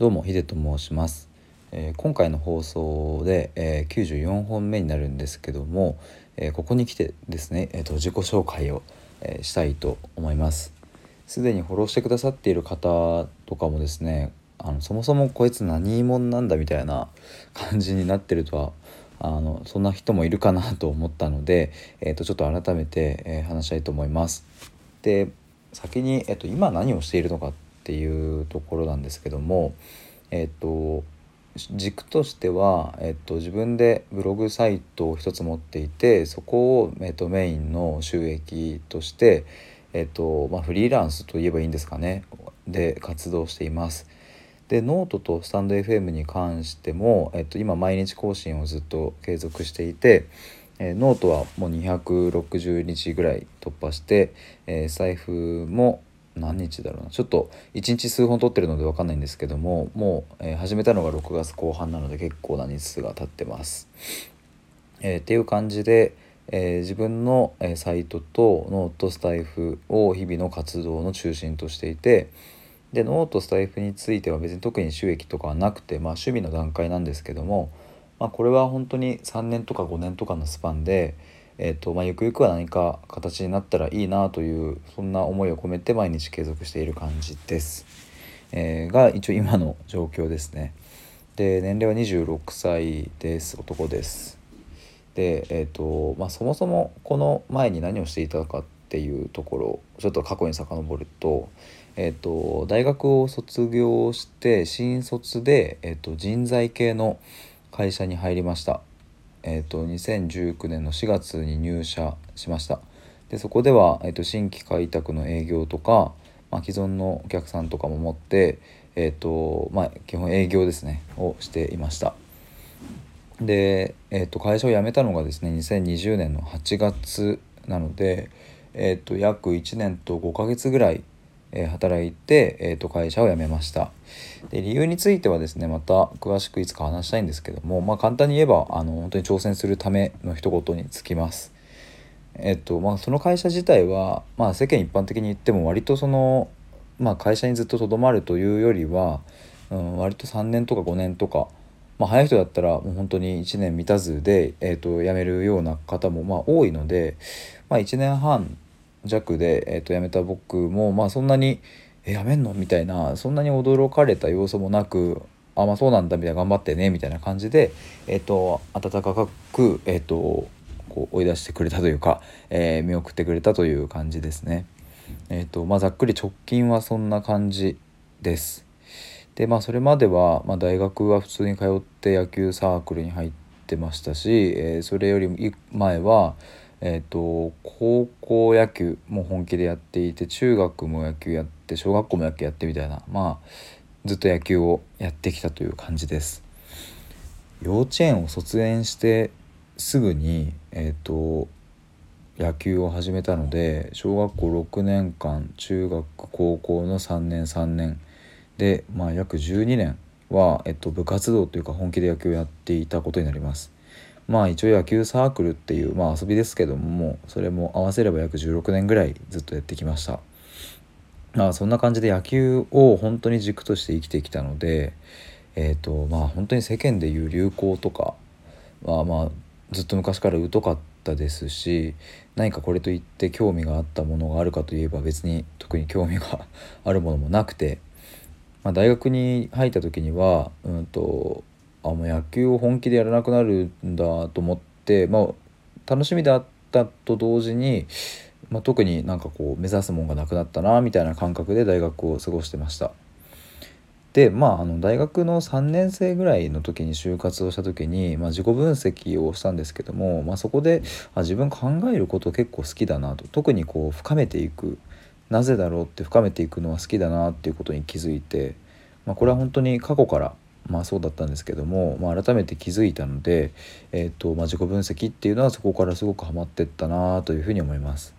どうもヒデと申します、えー、今回の放送で、えー、94本目になるんですけども、えー、ここに来てですね、えーと、自己紹介を、えしたいと思いますすでにフォローしてくださっている方とかもですねあのそもそもこいつ何者なんだみたいな 感じになってるとはあのそんな人もいるかなと思ったので、えー、とちょっと改めて、え話したいと思います。で先に、えー、と今何をしているのかってていうところなんですけどもえっ、と軸としては、えっと、自分でブログサイトを一つ持っていてそこを、えっと、メインの収益として、えっとまあ、フリーランスといえばいいんですかねで活動しています。でノートとスタンド FM に関しても、えっと、今毎日更新をずっと継続していて、えー、ノートはもう260日ぐらい突破して、えー、スタエフも何日だろうなちょっと1日数本撮ってるので分かんないんですけどももう、えー、始めたのが6月後半なので結構な日数が経ってます。えー、っていう感じで、えー、自分の、えサイトとノートスタエフを日々の活動の中心としていてでノートスタエフについては別に特に収益とかはなくて、まあ、趣味の段階なんですけども、まあ、これは本当に3年とか5年とかのスパンで、えーとまあ、ゆくゆくは何か形になったらいいなというそんな思いを込めて毎日継続している感じです。えー、が一応今の状況ですね。で年齢は26歳です男です。で、えーとまあ、そもそもこの前に何をしていたかっていうところちょっと過去に遡ると,、えーと、大学を卒業して新卒で、えーと人材系の会社に入りました。えーと、2019年の4月に入社しました。でそこでは、えーと、新規開拓の営業とか、まあ、既存のお客さんとかも持って、えーとまあ、基本営業ですねをしていました。で、えー、と会社を辞めたのがですね2020年の8月なので、えー、と約1年と5ヶ月ぐらいえ働いて、えー、と会社を辞めました。で理由についてはですねまた詳しくいつか話したいんですけども、まあ、簡単に言えばあの本当に挑戦するための一言につきます。えっとまあその会社自体は、まあ、世間一般的に言っても割とその、まあ、会社にずっととどまるというよりは、うん、割と3年とか5年とかまあ、早い人だったらもう本当に1年満たずで、えー、と辞めるような方もまあ多いので、まあ、1年半弱で、えー、と辞めた僕もまあそんなに「え辞めんの?」みたいなそんなに驚かれた要素もなく「あまあそうなんだ」みたいな「頑張ってね」みたいな感じで、えーと、温かく、えーと、こう追い出してくれたというか、えー、見送ってくれたという感じですね。えーとまあ、ざっくり直近はそんな感じです。でまあそれまでは、まあ、大学は普通に通って野球サークルに入ってましたし、えー、それより前はえーと、高校野球も本気でやっていて中学も野球やって小学校も野球やってみたいなまあずっと野球をやってきたという感じです。幼稚園を卒園してすぐに、えーと、野球を始めたので小学校6年間中学高校の3年3年で、まあ、約12年は、えっと、部活動というか本気で野球をやっていたことになります。まあ一応野球サークルっていう、まあ、遊びですけどもそれも合わせれば約16年ぐらいずっとやってきました。まあそんな感じで野球を本当に軸として生きてきたのでえっ、ー、とまあ本当に世間でいう流行とかはまあずっと昔から疎かったですし何かこれといって興味があったものがあるかといえば別に特に興味が あるものもなくて、まあ、大学に入った時には、うんとあもう野球を本気でやらなくなるんだと思って、まあ、楽しみであったと同時に、まあ、特になんかこう目指すもんがなくなったなみたいな感覚で大学を過ごしてました。でまああの大学の3年生ぐらいの時に就活をした時に、まあ、自己分析をしたんですけども、まあ、そこであ自分考えること結構好きだなと特にこう深めていくなぜだろうって深めていくのは好きだなっていうことに気づいて、まあ、これは本当に過去からまあそうだったんですけども、まあ、改めて気づいたので、えーとまあ、自己分析っていうのはそこからすごくハマってったなというふうに思います。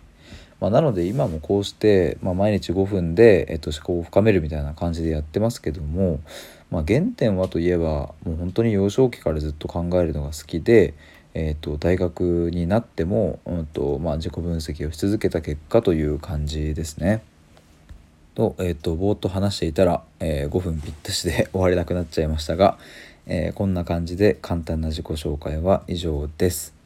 まあ、なので今もこうして、まあ、毎日5分で、えー、と思考を深めるみたいな感じでやってますけども、まあ、原点はといえばもう本当に幼少期からずっと考えるのが好きで、えー、と大学になっても、うんとまあ、自己分析をし続けた結果という感じですね。と,、えーと、ぼーっと話していたら、えー、5分ぴったしで終われなくなっちゃいましたが、えー、こんな感じで簡単な自己紹介は以上です。